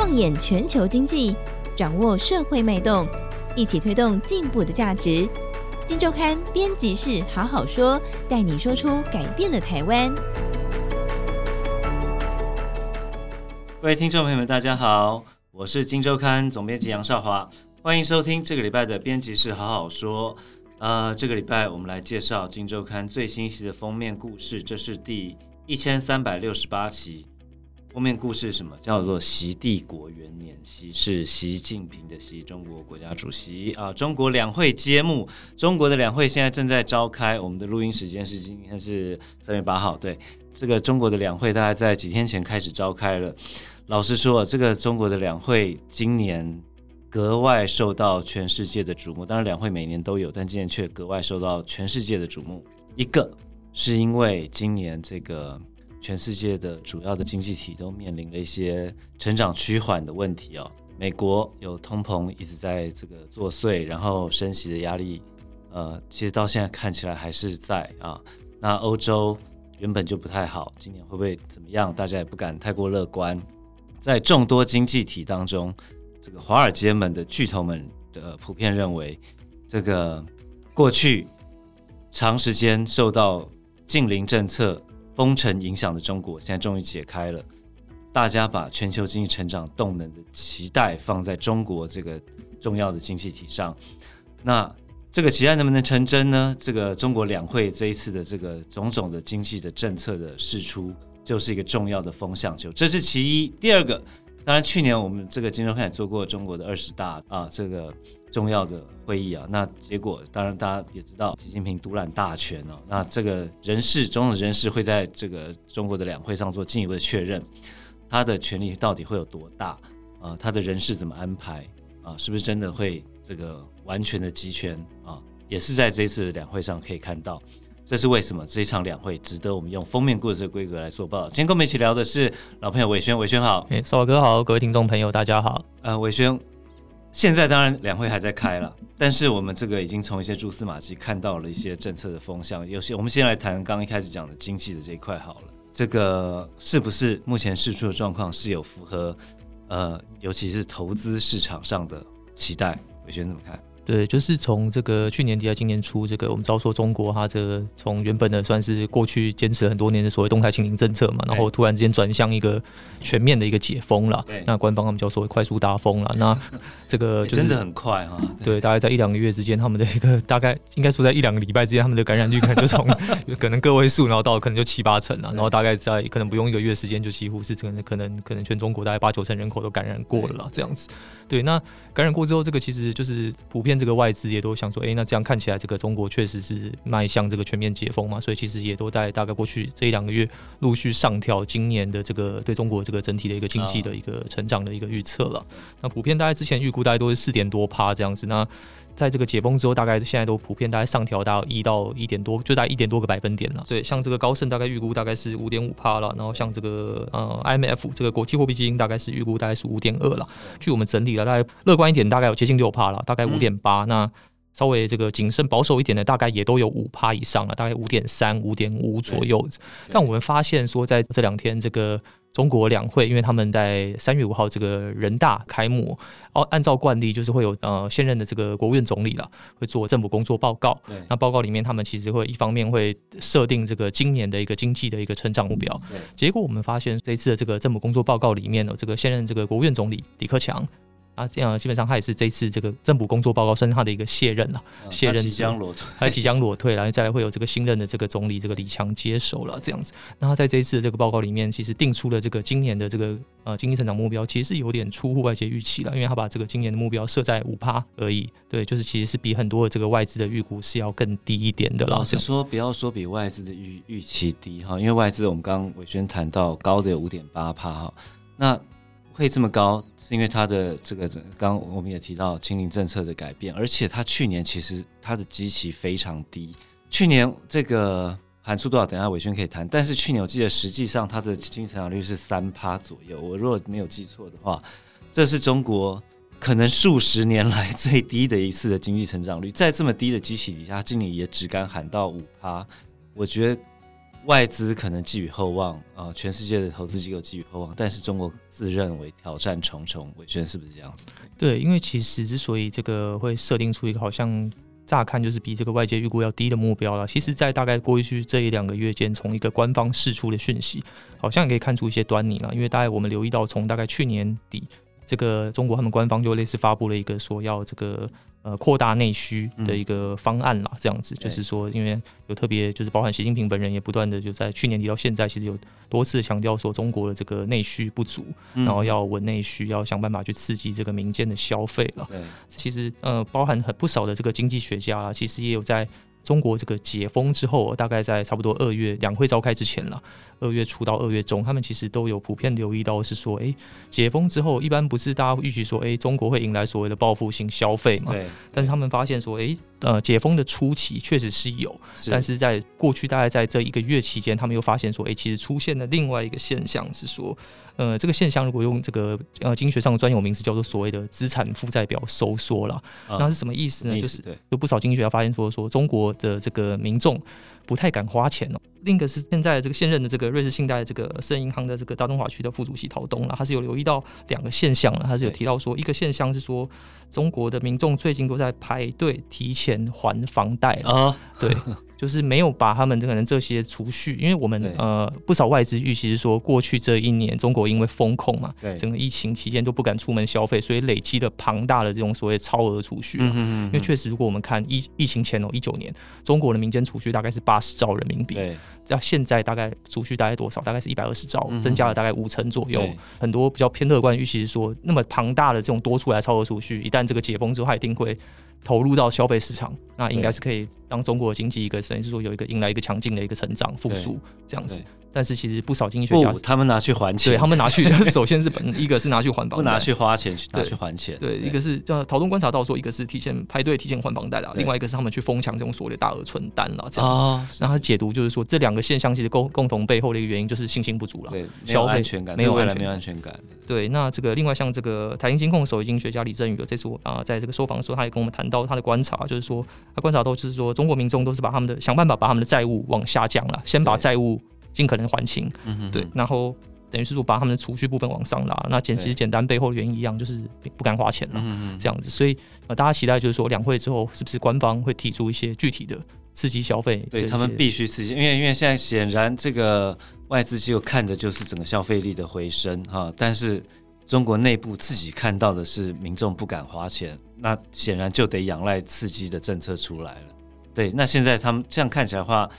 放眼全球经济，掌握社会脉动，一起推动进步的价值。金周刊编辑室好好说，带你说出改变的台湾。各位听众朋友们，大家好，我是金周刊总编辑杨少华，欢迎收听这个礼拜的编辑室好好说。呃，这个礼拜我们来介绍金周刊最新期的封面故事，这是第一千三百六十八期。后面故事什么？叫做“习帝国元年”，习是习近平的习，中国国家主席啊。中国两会揭幕，中国的两会现在正在召开。我们的录音时间是今天是三月八号，对，这个中国的两会大概在几天前开始召开了。老实说，这个中国的两会今年格外受到全世界的瞩目。当然，两会每年都有，但今年却格外受到全世界的瞩目。一个是因为今年这个。全世界的主要的经济体都面临了一些成长趋缓的问题哦。美国有通膨一直在这个作祟，然后升息的压力，呃，其实到现在看起来还是在啊。那欧洲原本就不太好，今年会不会怎么样？大家也不敢太过乐观。在众多经济体当中，这个华尔街们的巨头们的普遍认为，这个过去长时间受到净零政策。封城影响的中国，现在终于解开了。大家把全球经济成长动能的期待放在中国这个重要的经济体上，那这个期待能不能成真呢？这个中国两会这一次的这个种种的经济的政策的释出，就是一个重要的风向球。这是其一。第二个，当然去年我们这个金周看也做过中国的二十大啊，这个。重要的会议啊，那结果当然大家也知道，习近平独揽大权哦。那这个人事，总统人事会在这个中国的两会上做进一步的确认，他的权力到底会有多大啊？他的人事怎么安排啊？是不是真的会这个完全的集权啊？也是在这一次的两会上可以看到，这是为什么这一场两会值得我们用封面故事的规格来做报道。今天跟我们一起聊的是老朋友伟轩，伟轩好，哎，少哥好，各位听众朋友大家好，呃，伟轩。现在当然两会还在开了，但是我们这个已经从一些蛛丝马迹看到了一些政策的风向。有些我们先来谈刚一开始讲的经济的这一块好了，这个是不是目前释出的状况是有符合呃，尤其是投资市场上的期待？伟轩怎么看？对，就是从这个去年底到今年初，这个我们遭受中国它这个从原本的算是过去坚持了很多年的所谓动态清零政策嘛，然后突然之间转向一个全面的一个解封了。那官方他们叫所谓快速达峰了。那 这个、就是、真的很快啊。对，大概在一两个月之间，他们的一个大概应该说在一两个礼拜之间，他们的感染率可能就从 可能个位数，然后到可能就七八成了，然后大概在可能不用一个月时间，就几乎是可能可能可能全中国大概八九成人口都感染过了啦，这样子。对，那感染过之后，这个其实就是普遍这个外资也都想说，哎，那这样看起来，这个中国确实是迈向这个全面解封嘛，所以其实也都在大概过去这一两个月陆续上调今年的这个对中国这个整体的一个经济的一个成长的一个预测了。那普遍大概之前预估大概都是四点多趴这样子，那。在这个解封之后，大概现在都普遍大概上调到一到一点多，就大概一点多个百分点了。对，像这个高盛大概预估大概是五点五帕了，然后像这个呃 IMF 这个国际货币基金大概是预估大概是五点二了。据我们整理了，大概乐观一点大概有接近六帕了，大概五点八。那稍微这个谨慎保守一点的，大概也都有五趴以上了，大概五点三、五点五左右。但我们发现说，在这两天这个。中国两会，因为他们在三月五号这个人大开幕，哦，按照惯例就是会有呃现任的这个国务院总理了，会做政府工作报告。那报告里面他们其实会一方面会设定这个今年的一个经济的一个成长目标。结果我们发现这一次的这个政府工作报告里面呢，这个现任这个国务院总理李克强。啊，这样基本上他也是这次这个政府工作报告算是他的一个卸任了，嗯、卸任即将裸退，他即将裸退，然后再来会有这个新任的这个总理这个李强接手了，这样子。那他在这一次的这个报告里面，其实定出了这个今年的这个呃经济成长目标，其实是有点出乎外界预期了，因为他把这个今年的目标设在五趴而已，对，就是其实是比很多的这个外资的预估是要更低一点的了。老实说，不要说比外资的预预期低哈，因为外资我们刚刚伟轩谈到高的有五点八趴哈，那。会这么高，是因为它的这个，刚刚我们也提到清零政策的改变，而且它去年其实它的基期非常低。去年这个喊出多少？等下伟轩可以谈。但是去年我记得实际上它的经济成长率是三趴左右，我如果没有记错的话，这是中国可能数十年来最低的一次的经济成长率。在这么低的基期底下，今年也只敢喊到五趴，我觉得外资可能寄予厚望啊、全世界的投资机构寄予厚望，但是中国自认为挑战重重。伟轩是不是这样子？对，因为其实之所以这个会设定出一个好像乍看就是比这个外界预估要低的目标了，其实，在大概过去这一两个月间，从一个官方释出的讯息，好像也可以看出一些端倪了。因为大概我们留意到，从大概去年底，这个中国他们官方就类似发布了一个说要这个。呃，扩大内需的一个方案啦，这样子、嗯、就是说，因为有特别，就是包含习近平本人也不断的就在去年底到现在，其实有多次强调说中国的这个内需不足，嗯、然后要稳内需，要想办法去刺激这个民间的消费了。对，其实呃，包含很不少的这个经济学家啊，其实也有在。中国这个解封之后，大概在差不多二月两会召开之前了，二月初到二月中，他们其实都有普遍留意到是说，哎、欸，解封之后，一般不是大家预期说，哎、欸，中国会迎来所谓的报复性消费嘛？对。但是他们发现说，哎、欸，呃，解封的初期确实是有，是但是在过去大概在这一个月期间，他们又发现说，哎、欸，其实出现了另外一个现象是说。呃，这个现象如果用这个呃经济学上的专有名词叫做所谓的资产负债表收缩了，嗯、那是什么意思呢？思就是有不少经济学家发现说，说中国的这个民众不太敢花钱哦。另一个是现在这个现任的这个瑞士信贷的这个私人银行的这个大中华区的副主席陶东了，他是有留意到两个现象了，他是有提到说，一个现象是说中国的民众最近都在排队提前还房贷啊，哦、对。就是没有把他们可能这些储蓄，因为我们呃不少外资预期是说，过去这一年中国因为风控嘛，对整个疫情期间都不敢出门消费，所以累积了庞大的这种所谓超额储蓄。嗯哼嗯嗯。因为确实，如果我们看疫疫情前哦，一九年中国的民间储蓄大概是八十兆人民币，对，要现在大概储蓄大概多少？大概是一百二十兆，增加了大概五成左右。很多比较偏乐观预期是说，那么庞大的这种多出来超额储蓄，一旦这个解封之后，它一定会。投入到消费市场，那应该是可以让中国经济一个，等于是说有一个迎来一个强劲的一个成长复苏这样子。但是其实不少经济学家，他们拿去还钱，对他们拿去，首先是本一个是拿去还房贷，不拿去花钱，拿去还钱。对，一个是叫陶东观察到说，一个是提前排队提前还房贷了，另外一个是他们去疯抢这种所谓的大额存单了，这样子。然后他解读就是说，这两个现象其实共共同背后的一个原因就是信心不足了，对，消费安全感没有未来没有安全感。对，那这个另外像这个台银金控首席经济学家李振宇的这次我啊，在这个受访的时候，他也跟我们谈到他的观察，就是说他观察到就是说中国民众都是把他们的想办法把他们的债务往下降了，先把债务。尽可能还清，嗯、对，然后等于是说把他们的储蓄部分往上拉，那简其实简单背后的原因一样，就是不敢花钱了，这样子。所以呃，大家期待就是说两会之后是不是官方会提出一些具体的刺激消费？对他们必须刺激，因为因为现在显然这个外资机构看的就是整个消费力的回升哈，但是中国内部自己看到的是民众不敢花钱，那显然就得仰赖刺激的政策出来了。对，那现在他们这样看起来的话。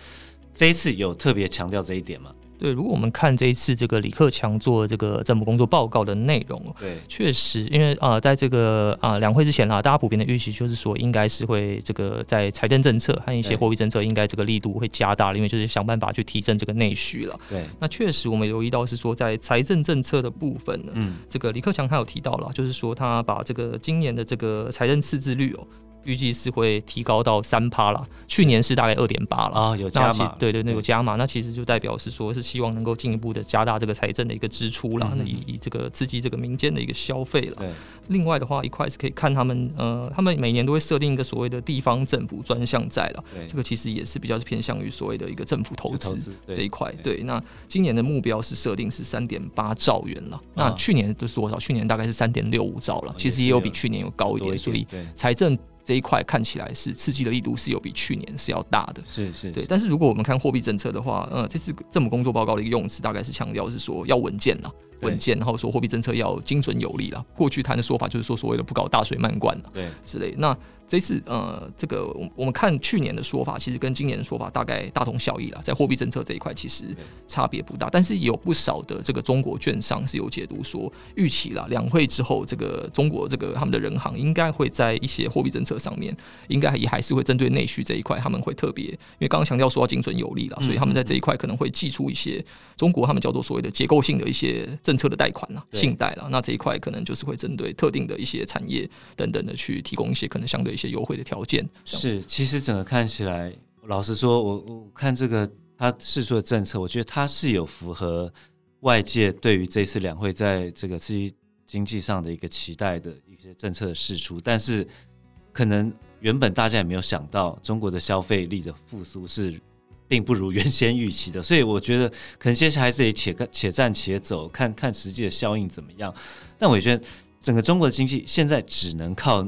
这一次有特别强调这一点吗？对，如果我们看这一次这个李克强做这个政府工作报告的内容，对，确实，因为啊、呃，在这个啊两会之前啦，大家普遍的预期就是说，应该是会这个在财政政策和一些货币政策，应该这个力度会加大，因为就是想办法去提振这个内需了。对，那确实我们留意到是说，在财政政策的部分呢，嗯，这个李克强他有提到了，就是说他把这个今年的这个财政赤字率哦。预计是会提高到三趴了，去年是大概二点八了啊，有加码，对对，那有加码，那其实就代表是说，是希望能够进一步的加大这个财政的一个支出了，那以以这个刺激这个民间的一个消费了。对，另外的话，一块是可以看他们呃，他们每年都会设定一个所谓的地方政府专项债了，这个其实也是比较偏向于所谓的一个政府投资这一块。对，那今年的目标是设定是三点八兆元了，那去年都是多少？去年大概是三点六五兆了，其实也有比去年有高一点，所以财政。这一块看起来是刺激的力度是有比去年是要大的，是是，是对。但是如果我们看货币政策的话，呃，这次政府工作报告的一个用词大概是强调是说要稳健了。稳健，然后说货币政策要精准有力了。过去谈的说法就是说所谓的不搞大水漫灌了，对，之类。那这次呃，这个我我们看去年的说法，其实跟今年的说法大概大同小异啦。在货币政策这一块，其实差别不大。但是有不少的这个中国券商是有解读说，预期了两会之后，这个中国这个他们的人行应该会在一些货币政策上面，应该也还是会针对内需这一块，他们会特别，因为刚刚强调说要精准有力了，所以他们在这一块可能会寄出一些中国他们叫做所谓的结构性的一些。政策的贷款啦，信贷啦，那这一块可能就是会针对特定的一些产业等等的去提供一些可能相对一些优惠的条件。是，其实整个看起来，老实说，我我看这个他释出的政策，我觉得他是有符合外界对于这次两会在这个刺激经济上的一个期待的一些政策的释出，但是可能原本大家也没有想到，中国的消费力的复苏是并不如原先预期的，所以我觉得可能接下来还是得且且战且走，看看实际的效应怎么样。但我觉得整个中国的经济现在只能靠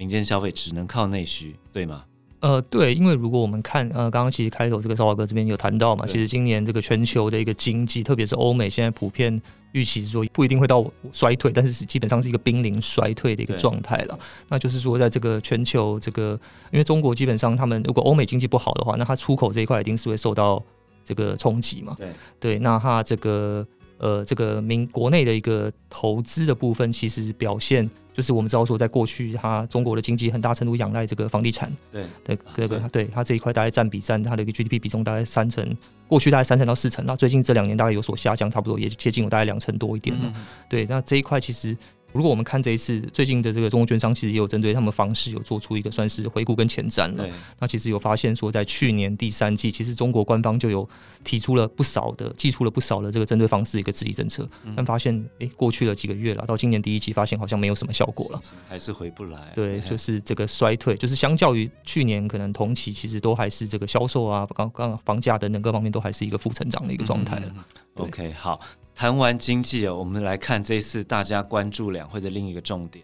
民间消费，只能靠内需，对吗？呃，对，因为如果我们看，呃，刚刚其实开头这个少华哥这边有谈到嘛，其实今年这个全球的一个经济，特别是欧美，现在普遍预期说不一定会到衰退，但是基本上是一个濒临衰退的一个状态了。那就是说，在这个全球这个，因为中国基本上他们如果欧美经济不好的话，那它出口这一块一定是会受到这个冲击嘛。对对，那它这个呃这个民国内的一个投资的部分，其实表现。就是我们知道说，在过去，它中国的经济很大程度仰赖这个房地产，对对，这个对它这一块大概占比占它的一个 GDP 比重大概三成，过去大概三成到四成，那最近这两年大概有所下降，差不多也接近有大概两成多一点了。对，那这一块其实。如果我们看这一次最近的这个中国券商，其实也有针对他们方式有做出一个算是回顾跟前瞻了。那其实有发现说，在去年第三季，其实中国官方就有提出了不少的、寄出了不少的这个针对方式的一个刺激政策，但发现哎，过去了几个月了，到今年第一季发现好像没有什么效果了，还是回不来。对，就是这个衰退，就是相较于去年可能同期，其实都还是这个销售啊、刚刚房价等等各方面都还是一个负成长的一个状态了。OK，好。谈完经济哦，我们来看这一次大家关注两会的另一个重点，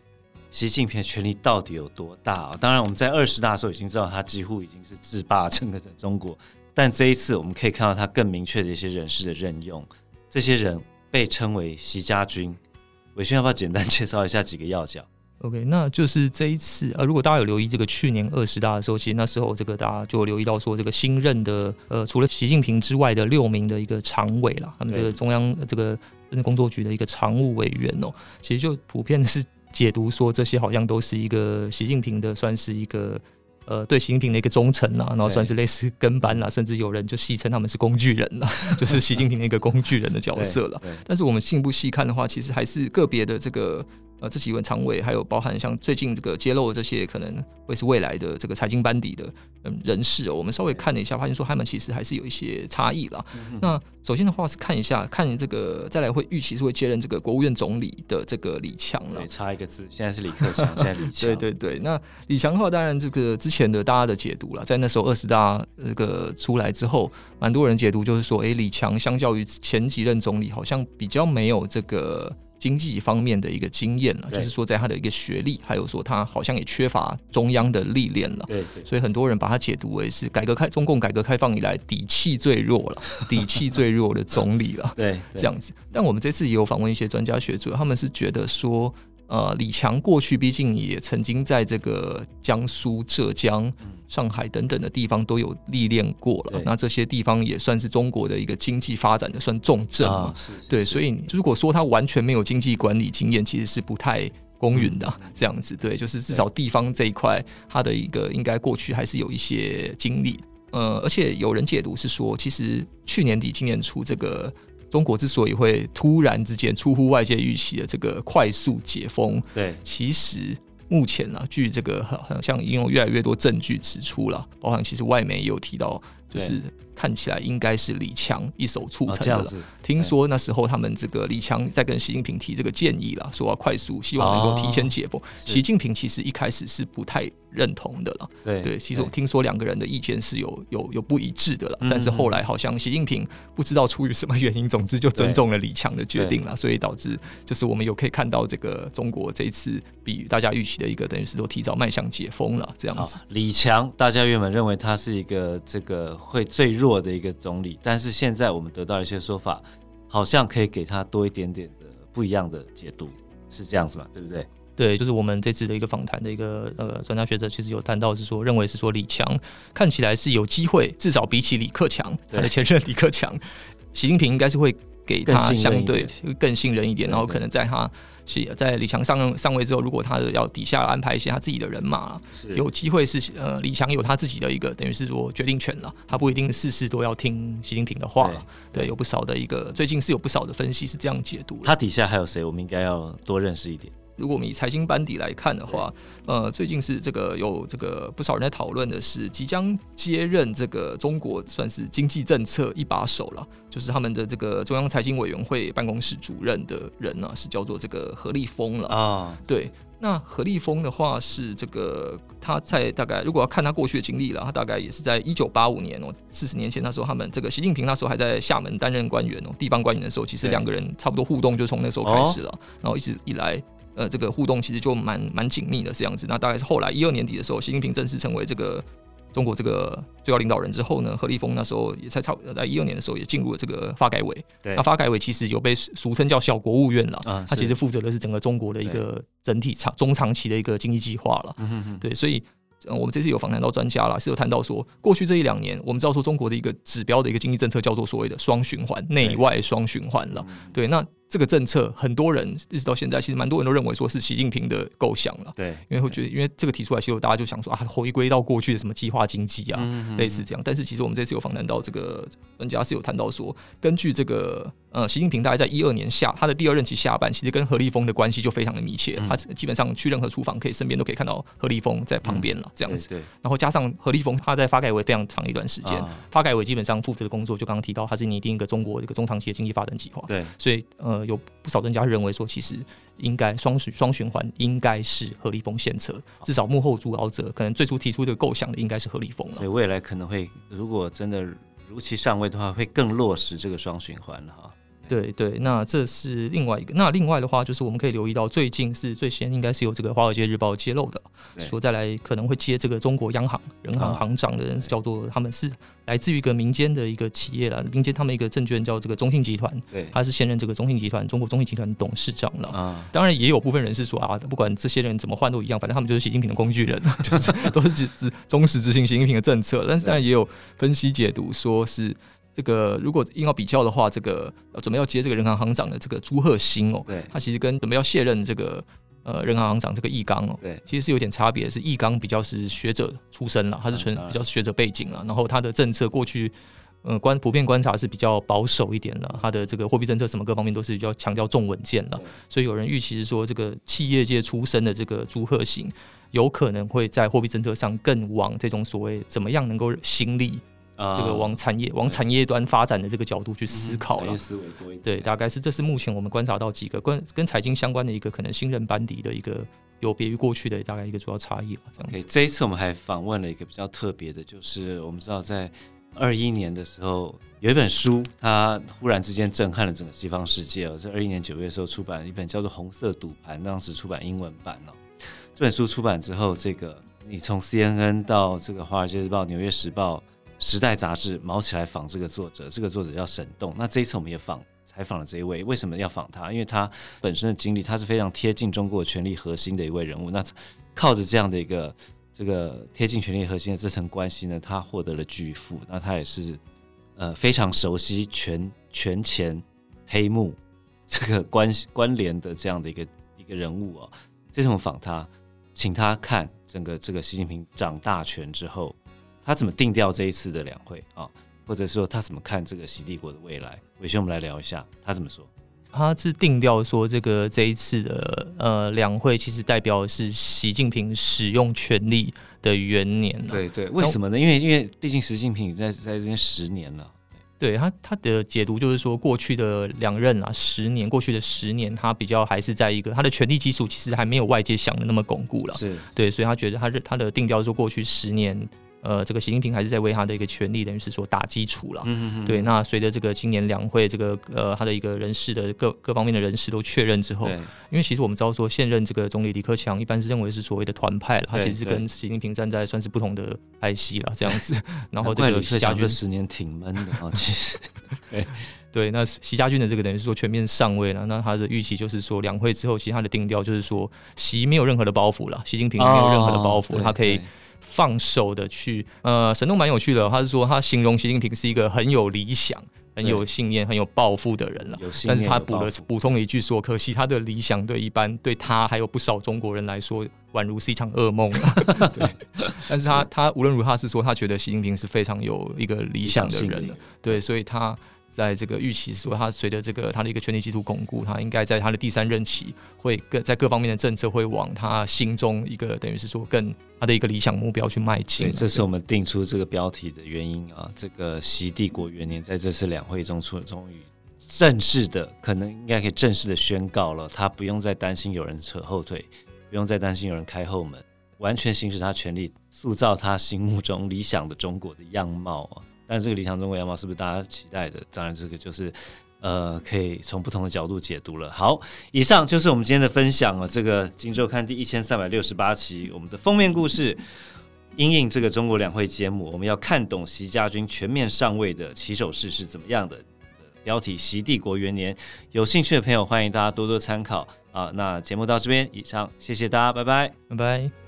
习近平的权力到底有多大啊？当然，我们在二十大的时候已经知道他几乎已经是制霸整个的中国，但这一次我们可以看到他更明确的一些人事的任用，这些人被称为“习家军”。伟轩要不要简单介绍一下几个要角？OK，那就是这一次呃，如果大家有留意这个去年二十大的时候，其实那时候这个大家就留意到说，这个新任的呃，除了习近平之外的六名的一个常委啦，他们这个中央这个工作局的一个常务委员哦、喔，其实就普遍的是解读说，这些好像都是一个习近平的，算是一个呃，对习近平的一个忠诚呐，然后算是类似跟班啦，甚至有人就戏称他们是工具人呐，就是习近平的一个工具人的角色了。但是我们进一步细看的话，其实还是个别的这个。呃，这几位常委，还有包含像最近这个揭露的这些，可能会是未来的这个财经班底的嗯人士哦。我们稍微看了一下，发现说他们其实还是有一些差异啦。那首先的话是看一下，看这个再来会预期是会接任这个国务院总理的这个李强了。对，差一个字，现在是李克强，现在李强。对对对，那李强的话，当然这个之前的大家的解读了，在那时候二十大这个出来之后，蛮多人解读就是说，哎，李强相较于前几任总理，好像比较没有这个。经济方面的一个经验了，就是说在他的一个学历，还有说他好像也缺乏中央的历练了，对，所以很多人把他解读为是改革开中共改革开放以来底气最弱了，底气最弱的总理了，对，这样子。但我们这次也有访问一些专家学者，他们是觉得说。呃，李强过去毕竟也曾经在这个江苏、浙江、上海等等的地方都有历练过了，那这些地方也算是中国的一个经济发展的算重镇嘛。对，所以如果说他完全没有经济管理经验，其实是不太公允的。这样子，对，就是至少地方这一块，他的一个应该过去还是有一些经历。呃，而且有人解读是说，其实去年底、今年初这个。中国之所以会突然之间出乎外界预期的这个快速解封，对，其实目前呢，据这个好像已经有越来越多证据指出了，包含其实外媒也有提到，就是。看起来应该是李强一手促成的了。听说那时候他们这个李强在跟习近平提这个建议了，说要快速，希望能够提前解封。习近平其实一开始是不太认同的了。对对，其实我听说两个人的意见是有有有不一致的了。但是后来好像习近平不知道出于什么原因，总之就尊重了李强的决定了，所以导致就是我们有可以看到这个中国这一次比大家预期的一个等于是都提早迈向解封了这样子。李强，大家原本认为他是一个这个会最弱。的一个总理，但是现在我们得到一些说法，好像可以给他多一点点的不一样的解读，是这样子嘛？对不对？对，就是我们这次的一个访谈的一个呃专家学者，其实有谈到是说，认为是说李强看起来是有机会，至少比起李克强，他的前任李克强，习近平应该是会给他相对更信任一点，然后可能在他。是在李强上上位之后，如果他要底下安排一些他自己的人马，有机会是呃李强有他自己的一个等于是说决定权了，他不一定事事都要听习近平的话了。对，有不少的一个最近是有不少的分析是这样解读。他底下还有谁？我们应该要多认识一点。如果我们以财经班底来看的话，呃，最近是这个有这个不少人在讨论的是，即将接任这个中国算是经济政策一把手了，就是他们的这个中央财经委员会办公室主任的人呢，是叫做这个何立峰了啊。对，那何立峰的话是这个他在大概如果要看他过去的经历了，他大概也是在一九八五年哦，四十年前那时候，他们这个习近平那时候还在厦门担任官员哦，地方官员的时候，其实两个人差不多互动就从那时候开始了，然后一直以来。呃，这个互动其实就蛮蛮紧密的这样子。那大概是后来一二年底的时候，习近平正式成为这个中国这个最高领导人之后呢，何立峰那时候也才差在一二年的时候也进入了这个发改委。对，那发改委其实有被俗称叫小国务院了，啊，他其实负责的是整个中国的一个整体长中长期的一个经济计划了。嗯哼，对，所以。我们这次有访谈到专家了，是有谈到说，过去这一两年，我们知道说中国的一个指标的一个经济政策叫做所谓的双循环，内外双循环了。对，那这个政策，很多人一直到现在，其实蛮多人都认为说是习近平的构想了。对，因为会觉得，因为这个提出来，其实大家就想说啊，回归到过去的什么计划经济啊，类似这样。但是其实我们这次有访谈到这个专家是有谈到说，根据这个。呃，习近平大概在一二年下他的第二任期下半，其实跟何立峰的关系就非常的密切。嗯、他基本上去任何厨房，可以身边都可以看到何立峰在旁边了，这样子。对，对。然后加上何立峰他在发改委非常长一段时间，啊、发改委基本上负责的工作就刚刚提到，他是拟定一个中国一个中长期的经济发展计划。对。所以呃，有不少专家认为说，其实应该双循双循环应该是何立峰献策，至少幕后主导者可能最初提出这个构想的应该是何立峰了。所以未来可能会，如果真的如期上位的话，会更落实这个双循环了哈。对对，那这是另外一个。那另外的话，就是我们可以留意到，最近是最先应该是由这个《华尔街日报》揭露的，说再来可能会接这个中国央行人行行长的人，叫做他们是来自于一个民间的一个企业了，民间他们一个证券叫这个中信集团，对，他是现任这个中信集团中国中信集团董事长了。啊，当然也有部分人是说啊，不管这些人怎么换都一样，反正他们就是习近平的工具人，就是都是只只忠实执行习近平的政策。但是当然也有分析解读说是。这个如果硬要比较的话，这个准备要接这个人行行长的这个朱鹤新哦，对，他其实跟准备要卸任这个呃人行行长这个易纲哦，对，其实是有点差别，是易纲比较是学者出身了，他是纯比较是学者背景了，然后他的政策过去嗯观普遍观察是比较保守一点的，他的这个货币政策什么各方面都是比较强调重稳健的，所以有人预期是说这个企业界出身的这个朱鹤新有可能会在货币政策上更往这种所谓怎么样能够兴利。这个往产业、往产业端发展的这个角度去思考了，对，大概是这是目前我们观察到几个跟跟财经相关的一个可能新任班底的一个有别于过去的大概一个主要差异了。这样子，okay, 这一次我们还访问了一个比较特别的，就是我们知道在二一年的时候有一本书，它忽然之间震撼了整个西方世界哦，在二一年九月的时候出版了一本叫做《红色赌盘》，当时出版英文版哦。这本书出版之后，这个你从 CNN 到这个《华尔街日报》、《纽约时报》。时代杂志毛起来访这个作者，这个作者叫沈栋。那这一次我们也访采访了这一位，为什么要访他？因为他本身的经历，他是非常贴近中国权力核心的一位人物。那靠着这样的一个这个贴近权力核心的这层关系呢，他获得了巨富。那他也是呃非常熟悉权权钱黑幕这个关关联的这样的一个一个人物哦。这次我们访他，请他看整个这个习近平掌大权之后。他怎么定调这一次的两会啊？或者说他怎么看这个习帝国的未来？伟轩，我们来聊一下，他怎么说？他是定调说，这个这一次的呃两会其实代表的是习近平使用权力的元年。对对，为什么呢？因为因为毕竟习近平在在这边十年了。对他他的解读就是说，过去的两任啊，十年过去的十年，他比较还是在一个他的权力基础其实还没有外界想的那么巩固了。是对，所以他觉得他他的定调说，过去十年。呃，这个习近平还是在为他的一个权力，等于是说打基础了。嗯嗯嗯。对，那随着这个今年两会，这个呃，他的一个人事的各各方面的人事都确认之后，因为其实我们知道说，现任这个总理李克强一般是认为是所谓的团派了，他其实是跟习近平站在算是不同的派系了这样子。然后这个习家军十年挺闷的啊，其实。对对，那习家军的这个等于是说全面上位了，那他的预期就是说，两会之后，其实他的定调就是说，习没有任何的包袱了，习近平没有任何的包袱，他可以。放手的去，呃，神东蛮有趣的，他是说他形容习近平是一个很有理想、很有信念、很有抱负的人了。但是他补了补充了一句说，可惜他的理想对一般对他还有不少中国人来说，宛如是一场噩梦。对，但是他他无论如何他是说他觉得习近平是非常有一个理想的人了。对，所以他在这个预期说，他随着这个他的一个权力基础巩固，他应该在他的第三任期会各在各方面的政策会往他心中一个等于是说更他的一个理想目标去迈进。对，这是我们定出这个标题的原因啊。这个习帝国元年在这次两会中出终于正式的，可能应该可以正式的宣告了，他不用再担心有人扯后腿，不用再担心有人开后门，完全行使他权力，塑造他心目中理想的中国的样貌啊。但这个理想中国样貌是不是大家期待的？当然，这个就是呃，可以从不同的角度解读了。好，以上就是我们今天的分享了。这个《今周刊》第一千三百六十八期，我们的封面故事，因应这个中国两会揭幕，我们要看懂习家军全面上位的起手式是怎么样的。标题：习帝国元年。有兴趣的朋友，欢迎大家多多参考啊。那节目到这边，以上，谢谢大家，拜拜，拜拜。